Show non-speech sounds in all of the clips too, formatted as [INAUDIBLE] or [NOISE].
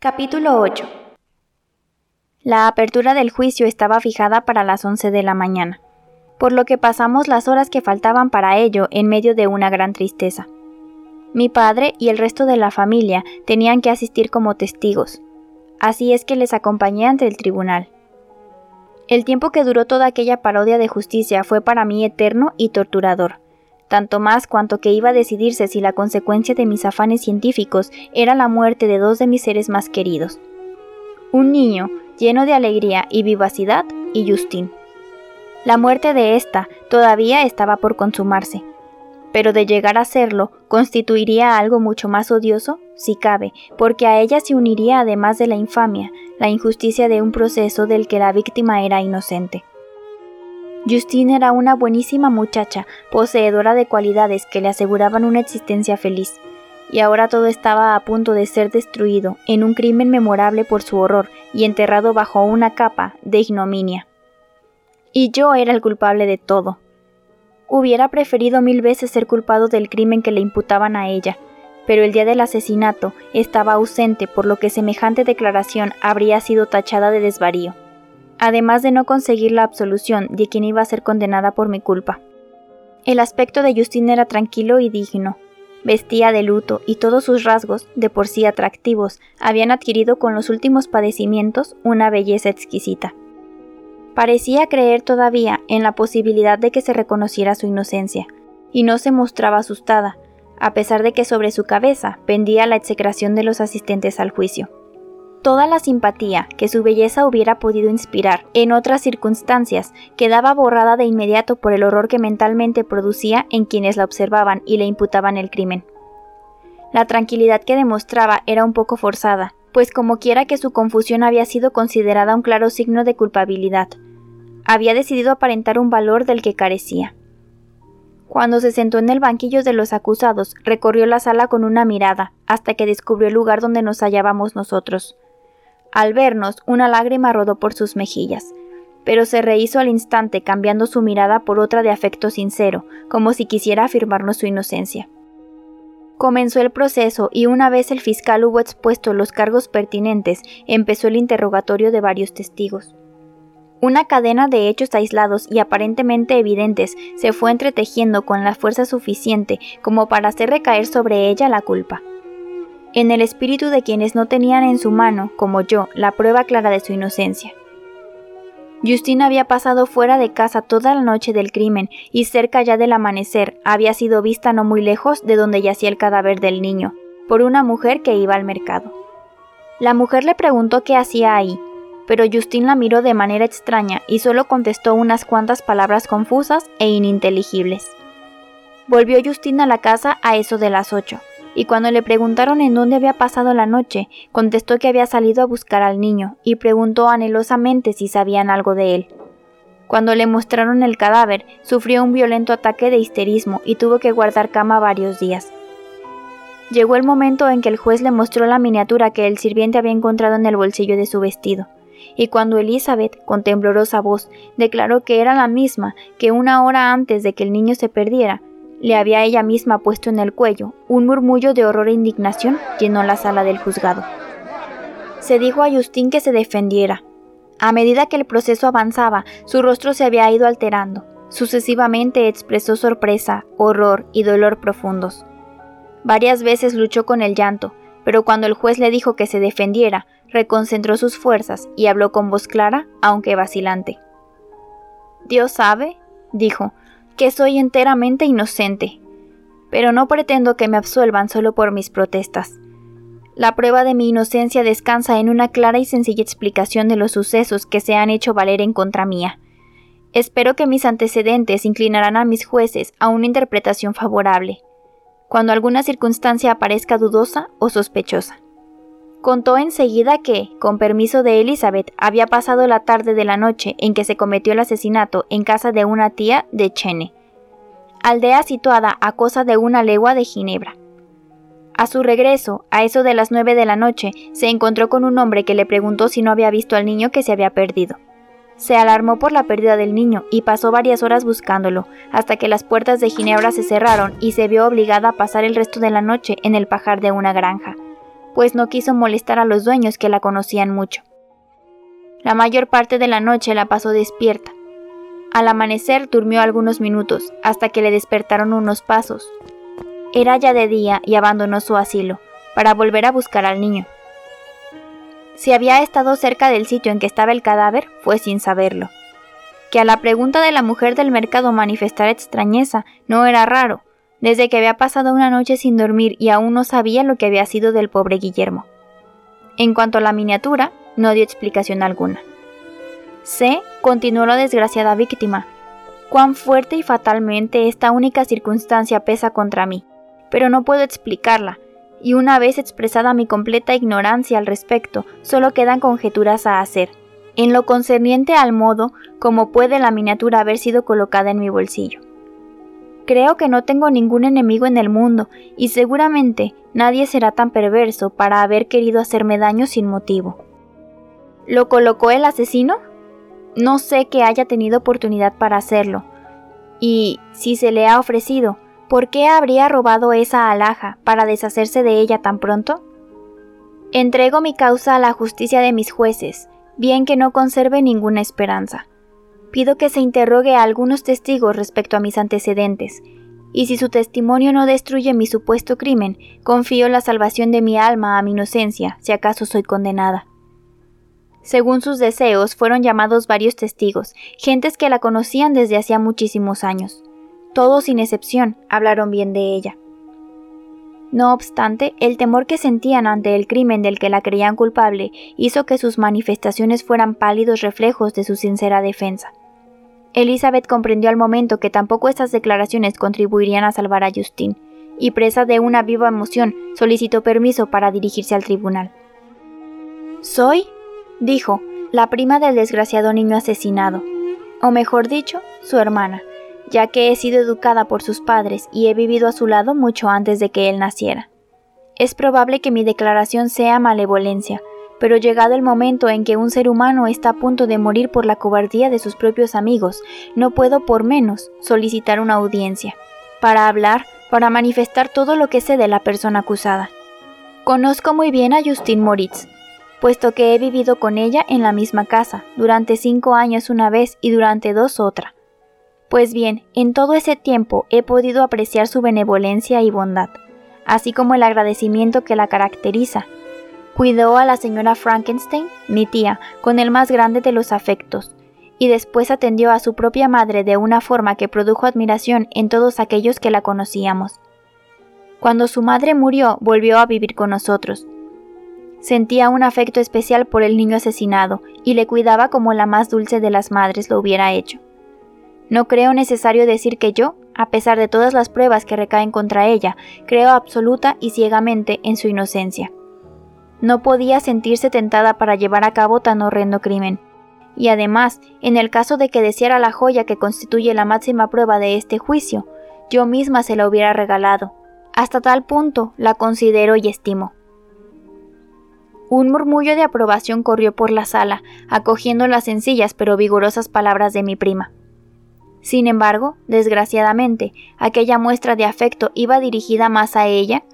Capítulo 8 La apertura del juicio estaba fijada para las 11 de la mañana, por lo que pasamos las horas que faltaban para ello en medio de una gran tristeza. Mi padre y el resto de la familia tenían que asistir como testigos, así es que les acompañé ante el tribunal. El tiempo que duró toda aquella parodia de justicia fue para mí eterno y torturador, tanto más cuanto que iba a decidirse si la consecuencia de mis afanes científicos era la muerte de dos de mis seres más queridos. Un niño lleno de alegría y vivacidad y Justin. La muerte de ésta todavía estaba por consumarse, pero de llegar a serlo, constituiría algo mucho más odioso, si cabe, porque a ella se uniría además de la infamia, la injusticia de un proceso del que la víctima era inocente. Justine era una buenísima muchacha, poseedora de cualidades que le aseguraban una existencia feliz, y ahora todo estaba a punto de ser destruido en un crimen memorable por su horror y enterrado bajo una capa de ignominia. Y yo era el culpable de todo, Hubiera preferido mil veces ser culpado del crimen que le imputaban a ella, pero el día del asesinato estaba ausente por lo que semejante declaración habría sido tachada de desvarío, además de no conseguir la absolución de quien iba a ser condenada por mi culpa. El aspecto de Justine era tranquilo y digno. Vestía de luto y todos sus rasgos, de por sí atractivos, habían adquirido con los últimos padecimientos una belleza exquisita. Parecía creer todavía en la posibilidad de que se reconociera su inocencia, y no se mostraba asustada, a pesar de que sobre su cabeza pendía la execración de los asistentes al juicio. Toda la simpatía que su belleza hubiera podido inspirar en otras circunstancias quedaba borrada de inmediato por el horror que mentalmente producía en quienes la observaban y le imputaban el crimen. La tranquilidad que demostraba era un poco forzada, pues como quiera que su confusión había sido considerada un claro signo de culpabilidad, había decidido aparentar un valor del que carecía. Cuando se sentó en el banquillo de los acusados, recorrió la sala con una mirada, hasta que descubrió el lugar donde nos hallábamos nosotros. Al vernos, una lágrima rodó por sus mejillas, pero se rehizo al instante cambiando su mirada por otra de afecto sincero, como si quisiera afirmarnos su inocencia. Comenzó el proceso y una vez el fiscal hubo expuesto los cargos pertinentes, empezó el interrogatorio de varios testigos. Una cadena de hechos aislados y aparentemente evidentes se fue entretejiendo con la fuerza suficiente como para hacer recaer sobre ella la culpa. En el espíritu de quienes no tenían en su mano, como yo, la prueba clara de su inocencia. Justina había pasado fuera de casa toda la noche del crimen y cerca ya del amanecer había sido vista no muy lejos de donde yacía el cadáver del niño, por una mujer que iba al mercado. La mujer le preguntó qué hacía ahí, pero Justin la miró de manera extraña y solo contestó unas cuantas palabras confusas e ininteligibles. Volvió Justin a la casa a eso de las ocho, y cuando le preguntaron en dónde había pasado la noche, contestó que había salido a buscar al niño y preguntó anhelosamente si sabían algo de él. Cuando le mostraron el cadáver, sufrió un violento ataque de histerismo y tuvo que guardar cama varios días. Llegó el momento en que el juez le mostró la miniatura que el sirviente había encontrado en el bolsillo de su vestido y cuando Elizabeth, con temblorosa voz, declaró que era la misma que una hora antes de que el niño se perdiera, le había ella misma puesto en el cuello, un murmullo de horror e indignación llenó la sala del juzgado. Se dijo a Justin que se defendiera. A medida que el proceso avanzaba, su rostro se había ido alterando. Sucesivamente expresó sorpresa, horror y dolor profundos. Varias veces luchó con el llanto, pero cuando el juez le dijo que se defendiera, reconcentró sus fuerzas y habló con voz clara, aunque vacilante. Dios sabe, dijo, que soy enteramente inocente, pero no pretendo que me absuelvan solo por mis protestas. La prueba de mi inocencia descansa en una clara y sencilla explicación de los sucesos que se han hecho valer en contra mía. Espero que mis antecedentes inclinarán a mis jueces a una interpretación favorable, cuando alguna circunstancia aparezca dudosa o sospechosa. Contó enseguida que, con permiso de Elizabeth, había pasado la tarde de la noche en que se cometió el asesinato en casa de una tía de Chene, aldea situada a cosa de una legua de Ginebra. A su regreso, a eso de las nueve de la noche, se encontró con un hombre que le preguntó si no había visto al niño que se había perdido. Se alarmó por la pérdida del niño y pasó varias horas buscándolo, hasta que las puertas de Ginebra se cerraron y se vio obligada a pasar el resto de la noche en el pajar de una granja, pues no quiso molestar a los dueños que la conocían mucho. La mayor parte de la noche la pasó despierta. Al amanecer durmió algunos minutos, hasta que le despertaron unos pasos. Era ya de día y abandonó su asilo, para volver a buscar al niño. Si había estado cerca del sitio en que estaba el cadáver, fue sin saberlo. Que a la pregunta de la mujer del mercado manifestara extrañeza no era raro, desde que había pasado una noche sin dormir y aún no sabía lo que había sido del pobre Guillermo. En cuanto a la miniatura, no dio explicación alguna. Sé, continuó la desgraciada víctima, cuán fuerte y fatalmente esta única circunstancia pesa contra mí, pero no puedo explicarla, y una vez expresada mi completa ignorancia al respecto, solo quedan conjeturas a hacer, en lo concerniente al modo como puede la miniatura haber sido colocada en mi bolsillo. Creo que no tengo ningún enemigo en el mundo, y seguramente nadie será tan perverso para haber querido hacerme daño sin motivo. ¿Lo colocó el asesino? No sé que haya tenido oportunidad para hacerlo, y si se le ha ofrecido, ¿Por qué habría robado esa alhaja para deshacerse de ella tan pronto? Entrego mi causa a la justicia de mis jueces, bien que no conserve ninguna esperanza. Pido que se interrogue a algunos testigos respecto a mis antecedentes, y si su testimonio no destruye mi supuesto crimen, confío la salvación de mi alma a mi inocencia, si acaso soy condenada. Según sus deseos, fueron llamados varios testigos, gentes que la conocían desde hacía muchísimos años. Todos sin excepción hablaron bien de ella. No obstante, el temor que sentían ante el crimen del que la creían culpable hizo que sus manifestaciones fueran pálidos reflejos de su sincera defensa. Elizabeth comprendió al momento que tampoco estas declaraciones contribuirían a salvar a Justin, y presa de una viva emoción, solicitó permiso para dirigirse al tribunal. Soy, dijo, la prima del desgraciado niño asesinado, o mejor dicho, su hermana ya que he sido educada por sus padres y he vivido a su lado mucho antes de que él naciera. Es probable que mi declaración sea malevolencia, pero llegado el momento en que un ser humano está a punto de morir por la cobardía de sus propios amigos, no puedo por menos solicitar una audiencia, para hablar, para manifestar todo lo que sé de la persona acusada. Conozco muy bien a Justin Moritz, puesto que he vivido con ella en la misma casa, durante cinco años una vez y durante dos otra. Pues bien, en todo ese tiempo he podido apreciar su benevolencia y bondad, así como el agradecimiento que la caracteriza. Cuidó a la señora Frankenstein, mi tía, con el más grande de los afectos, y después atendió a su propia madre de una forma que produjo admiración en todos aquellos que la conocíamos. Cuando su madre murió, volvió a vivir con nosotros. Sentía un afecto especial por el niño asesinado y le cuidaba como la más dulce de las madres lo hubiera hecho. No creo necesario decir que yo, a pesar de todas las pruebas que recaen contra ella, creo absoluta y ciegamente en su inocencia. No podía sentirse tentada para llevar a cabo tan horrendo crimen. Y además, en el caso de que deseara la joya que constituye la máxima prueba de este juicio, yo misma se la hubiera regalado. Hasta tal punto la considero y estimo. Un murmullo de aprobación corrió por la sala, acogiendo las sencillas pero vigorosas palabras de mi prima. Sin embargo, desgraciadamente, aquella muestra de afecto iba dirigida más a ella,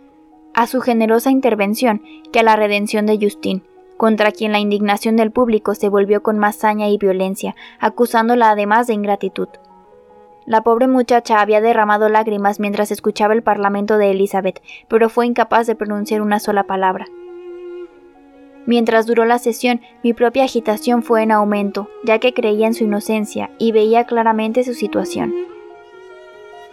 a su generosa intervención, que a la redención de Justin, contra quien la indignación del público se volvió con más saña y violencia, acusándola además de ingratitud. La pobre muchacha había derramado lágrimas mientras escuchaba el parlamento de Elizabeth, pero fue incapaz de pronunciar una sola palabra. Mientras duró la sesión, mi propia agitación fue en aumento, ya que creía en su inocencia y veía claramente su situación.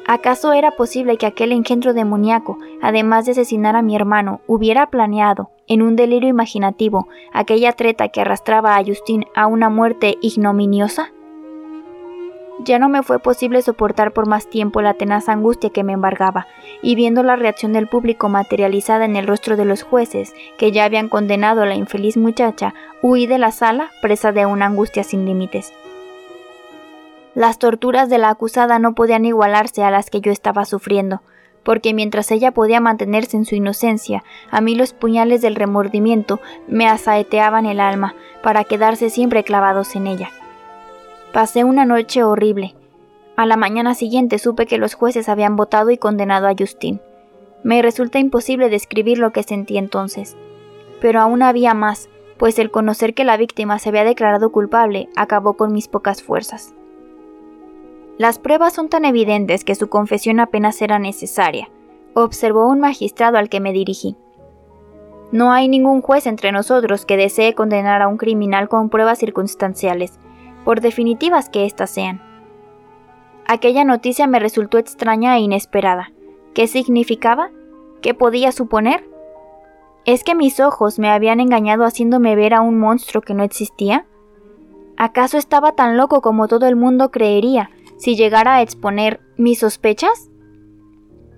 ¿Acaso era posible que aquel engendro demoníaco, además de asesinar a mi hermano, hubiera planeado, en un delirio imaginativo, aquella treta que arrastraba a Justin a una muerte ignominiosa? Ya no me fue posible soportar por más tiempo la tenaz angustia que me embargaba, y viendo la reacción del público materializada en el rostro de los jueces, que ya habían condenado a la infeliz muchacha, huí de la sala, presa de una angustia sin límites. Las torturas de la acusada no podían igualarse a las que yo estaba sufriendo, porque mientras ella podía mantenerse en su inocencia, a mí los puñales del remordimiento me asaeteaban el alma para quedarse siempre clavados en ella. Pasé una noche horrible. A la mañana siguiente supe que los jueces habían votado y condenado a Justin. Me resulta imposible describir lo que sentí entonces. Pero aún había más, pues el conocer que la víctima se había declarado culpable acabó con mis pocas fuerzas. Las pruebas son tan evidentes que su confesión apenas era necesaria, observó un magistrado al que me dirigí. No hay ningún juez entre nosotros que desee condenar a un criminal con pruebas circunstanciales, por definitivas que éstas sean. Aquella noticia me resultó extraña e inesperada. ¿Qué significaba? ¿Qué podía suponer? ¿Es que mis ojos me habían engañado haciéndome ver a un monstruo que no existía? ¿Acaso estaba tan loco como todo el mundo creería si llegara a exponer mis sospechas?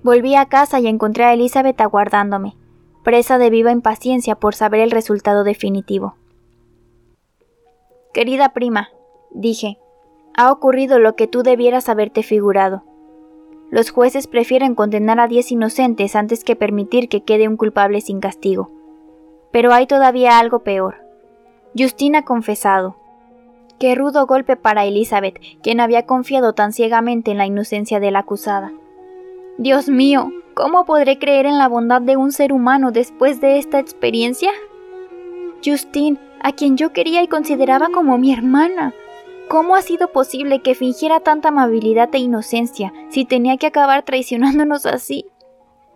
Volví a casa y encontré a Elizabeth aguardándome, presa de viva impaciencia por saber el resultado definitivo. Querida prima, dije, ha ocurrido lo que tú debieras haberte figurado. Los jueces prefieren condenar a diez inocentes antes que permitir que quede un culpable sin castigo. Pero hay todavía algo peor. Justina ha confesado. Qué rudo golpe para Elizabeth, quien había confiado tan ciegamente en la inocencia de la acusada. Dios mío, ¿cómo podré creer en la bondad de un ser humano después de esta experiencia? Justine, a quien yo quería y consideraba como mi hermana, ¿Cómo ha sido posible que fingiera tanta amabilidad e inocencia si tenía que acabar traicionándonos así?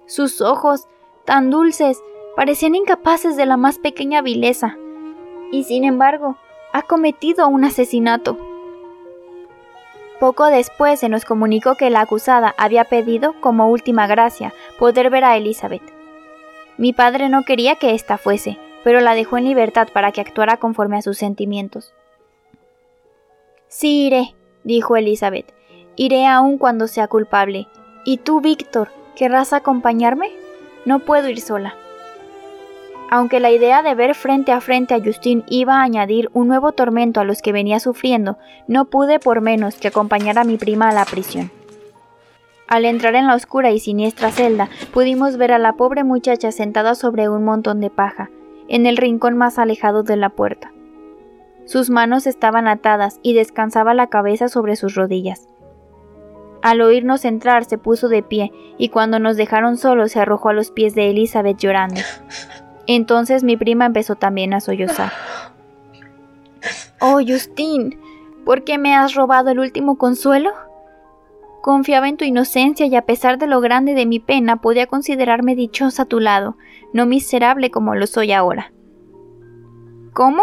Sus ojos, tan dulces, parecían incapaces de la más pequeña vileza. Y sin embargo, ha cometido un asesinato. Poco después se nos comunicó que la acusada había pedido, como última gracia, poder ver a Elizabeth. Mi padre no quería que ésta fuese, pero la dejó en libertad para que actuara conforme a sus sentimientos. Sí iré, dijo Elizabeth. Iré aun cuando sea culpable. ¿Y tú, Víctor, querrás acompañarme? No puedo ir sola. Aunque la idea de ver frente a frente a Justin iba a añadir un nuevo tormento a los que venía sufriendo, no pude por menos que acompañar a mi prima a la prisión. Al entrar en la oscura y siniestra celda, pudimos ver a la pobre muchacha sentada sobre un montón de paja, en el rincón más alejado de la puerta. Sus manos estaban atadas y descansaba la cabeza sobre sus rodillas. Al oírnos entrar se puso de pie y cuando nos dejaron solos se arrojó a los pies de Elizabeth llorando. [LAUGHS] Entonces mi prima empezó también a sollozar. [LAUGHS] Oh, Justin, ¿por qué me has robado el último consuelo? Confiaba en tu inocencia y a pesar de lo grande de mi pena podía considerarme dichosa a tu lado, no miserable como lo soy ahora. ¿Cómo?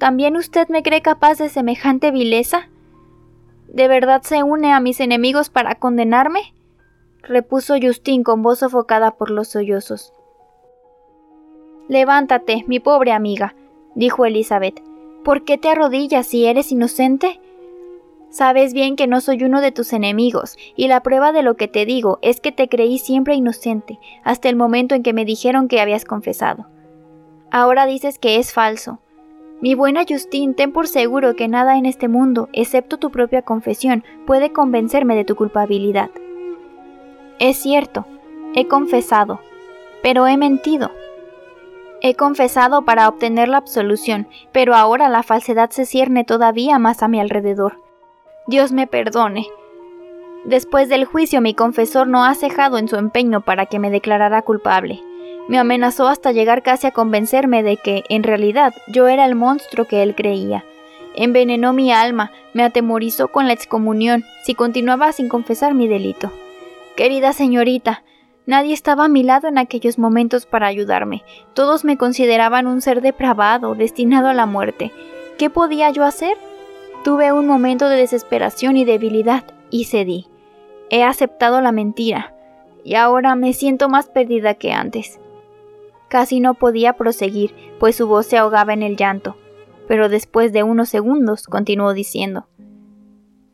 ¿También usted me cree capaz de semejante vileza? ¿De verdad se une a mis enemigos para condenarme? repuso Justín con voz sofocada por los sollozos. Levántate, mi pobre amiga, dijo Elizabeth. ¿Por qué te arrodillas si eres inocente? Sabes bien que no soy uno de tus enemigos, y la prueba de lo que te digo es que te creí siempre inocente, hasta el momento en que me dijeron que habías confesado. Ahora dices que es falso. Mi buena Justine, ten por seguro que nada en este mundo, excepto tu propia confesión, puede convencerme de tu culpabilidad. Es cierto, he confesado, pero he mentido. He confesado para obtener la absolución, pero ahora la falsedad se cierne todavía más a mi alrededor. Dios me perdone. Después del juicio mi confesor no ha cejado en su empeño para que me declarara culpable. Me amenazó hasta llegar casi a convencerme de que, en realidad, yo era el monstruo que él creía. Envenenó mi alma, me atemorizó con la excomunión, si continuaba sin confesar mi delito. Querida señorita, nadie estaba a mi lado en aquellos momentos para ayudarme. Todos me consideraban un ser depravado, destinado a la muerte. ¿Qué podía yo hacer? Tuve un momento de desesperación y debilidad, y cedí. He aceptado la mentira, y ahora me siento más perdida que antes. Casi no podía proseguir, pues su voz se ahogaba en el llanto, pero después de unos segundos continuó diciendo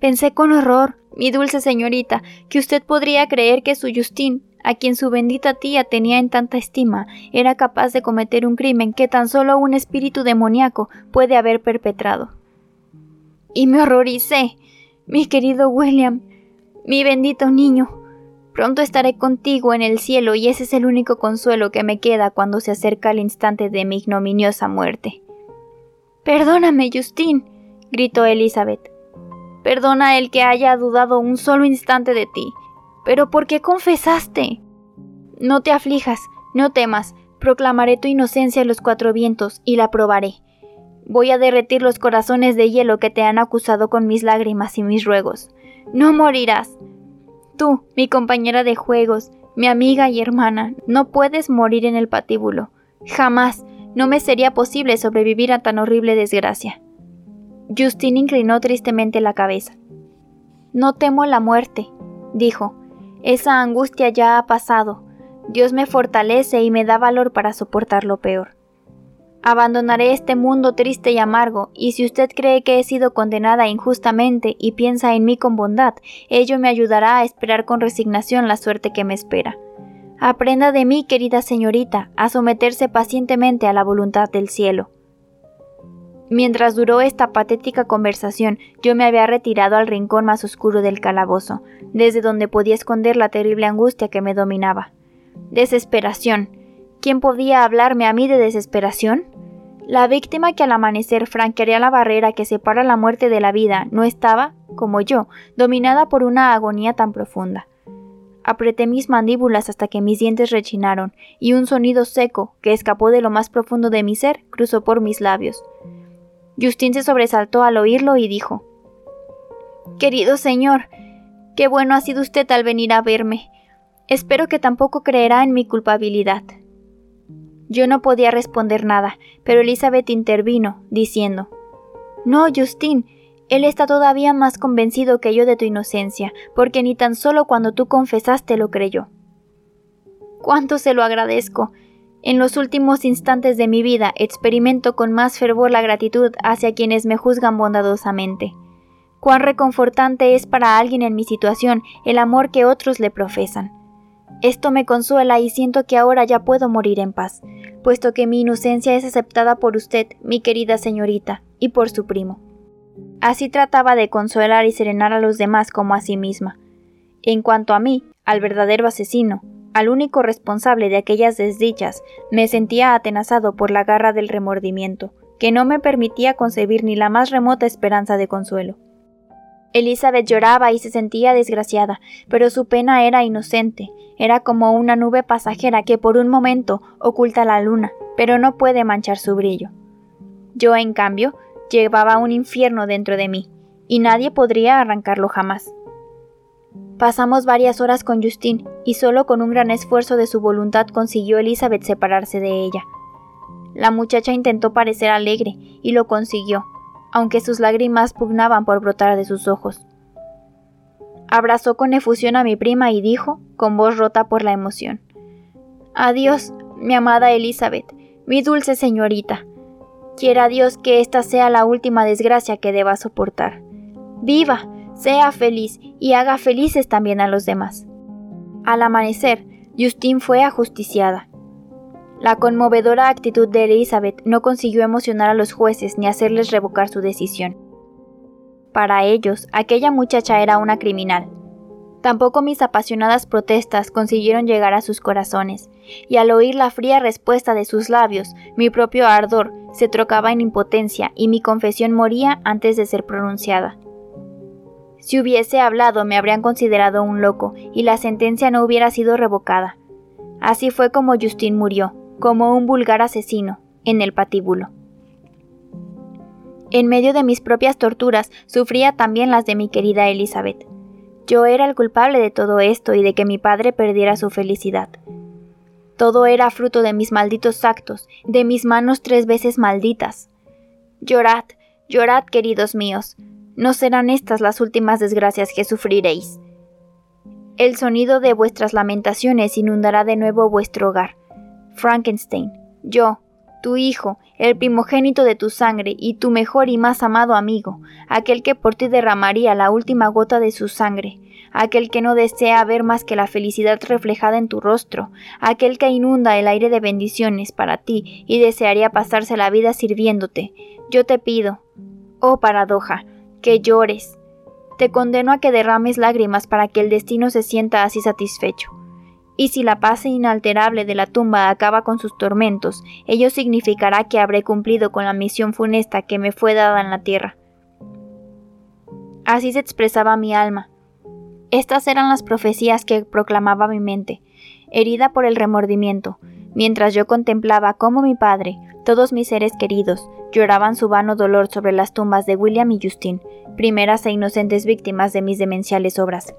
Pensé con horror, mi dulce señorita, que usted podría creer que su Justín, a quien su bendita tía tenía en tanta estima, era capaz de cometer un crimen que tan solo un espíritu demoníaco puede haber perpetrado. Y me horroricé. Mi querido William, mi bendito niño, pronto estaré contigo en el cielo y ese es el único consuelo que me queda cuando se acerca el instante de mi ignominiosa muerte. Perdóname, Justin, gritó Elizabeth. Perdona el que haya dudado un solo instante de ti. Pero ¿por qué confesaste? No te aflijas, no temas, proclamaré tu inocencia a los cuatro vientos y la probaré. Voy a derretir los corazones de hielo que te han acusado con mis lágrimas y mis ruegos. No morirás. Tú, mi compañera de juegos, mi amiga y hermana, no puedes morir en el patíbulo. Jamás. No me sería posible sobrevivir a tan horrible desgracia. Justin inclinó tristemente la cabeza. No temo la muerte, dijo. Esa angustia ya ha pasado. Dios me fortalece y me da valor para soportar lo peor. Abandonaré este mundo triste y amargo, y si usted cree que he sido condenada injustamente y piensa en mí con bondad, ello me ayudará a esperar con resignación la suerte que me espera. Aprenda de mí, querida señorita, a someterse pacientemente a la voluntad del cielo. Mientras duró esta patética conversación, yo me había retirado al rincón más oscuro del calabozo, desde donde podía esconder la terrible angustia que me dominaba. Desesperación. ¿Quién podía hablarme a mí de desesperación? La víctima que al amanecer franquearía la barrera que separa la muerte de la vida no estaba, como yo, dominada por una agonía tan profunda. Apreté mis mandíbulas hasta que mis dientes rechinaron, y un sonido seco, que escapó de lo más profundo de mi ser, cruzó por mis labios. Justin se sobresaltó al oírlo y dijo Querido señor, qué bueno ha sido usted al venir a verme. Espero que tampoco creerá en mi culpabilidad. Yo no podía responder nada, pero Elizabeth intervino, diciendo No, Justin, él está todavía más convencido que yo de tu inocencia, porque ni tan solo cuando tú confesaste lo creyó. Cuánto se lo agradezco. En los últimos instantes de mi vida experimento con más fervor la gratitud hacia quienes me juzgan bondadosamente. Cuán reconfortante es para alguien en mi situación el amor que otros le profesan. Esto me consuela y siento que ahora ya puedo morir en paz, puesto que mi inocencia es aceptada por usted, mi querida señorita, y por su primo. Así trataba de consolar y serenar a los demás como a sí misma. En cuanto a mí, al verdadero asesino, al único responsable de aquellas desdichas, me sentía atenazado por la garra del remordimiento, que no me permitía concebir ni la más remota esperanza de consuelo. Elizabeth lloraba y se sentía desgraciada, pero su pena era inocente, era como una nube pasajera que por un momento oculta la luna, pero no puede manchar su brillo. Yo, en cambio, llevaba un infierno dentro de mí, y nadie podría arrancarlo jamás. Pasamos varias horas con Justin, y solo con un gran esfuerzo de su voluntad consiguió Elizabeth separarse de ella. La muchacha intentó parecer alegre, y lo consiguió, aunque sus lágrimas pugnaban por brotar de sus ojos. Abrazó con efusión a mi prima y dijo, con voz rota por la emoción, Adiós, mi amada Elizabeth, mi dulce señorita. Quiera Dios que esta sea la última desgracia que deba soportar. Viva, sea feliz y haga felices también a los demás. Al amanecer, Justin fue ajusticiada. La conmovedora actitud de Elizabeth no consiguió emocionar a los jueces ni hacerles revocar su decisión. Para ellos, aquella muchacha era una criminal. Tampoco mis apasionadas protestas consiguieron llegar a sus corazones, y al oír la fría respuesta de sus labios, mi propio ardor se trocaba en impotencia y mi confesión moría antes de ser pronunciada. Si hubiese hablado me habrían considerado un loco y la sentencia no hubiera sido revocada. Así fue como Justin murió, como un vulgar asesino, en el patíbulo. En medio de mis propias torturas sufría también las de mi querida Elizabeth. Yo era el culpable de todo esto y de que mi padre perdiera su felicidad. Todo era fruto de mis malditos actos, de mis manos tres veces malditas. Llorad, llorad, queridos míos, no serán estas las últimas desgracias que sufriréis. El sonido de vuestras lamentaciones inundará de nuevo vuestro hogar. Frankenstein, yo, tu hijo, el primogénito de tu sangre y tu mejor y más amado amigo, aquel que por ti derramaría la última gota de su sangre, aquel que no desea ver más que la felicidad reflejada en tu rostro, aquel que inunda el aire de bendiciones para ti y desearía pasarse la vida sirviéndote. Yo te pido, oh paradoja, que llores. Te condeno a que derrames lágrimas para que el destino se sienta así satisfecho. Y si la paz inalterable de la tumba acaba con sus tormentos, ello significará que habré cumplido con la misión funesta que me fue dada en la tierra. Así se expresaba mi alma. Estas eran las profecías que proclamaba mi mente, herida por el remordimiento, mientras yo contemplaba cómo mi padre, todos mis seres queridos, lloraban su vano dolor sobre las tumbas de William y Justin, primeras e inocentes víctimas de mis demenciales obras.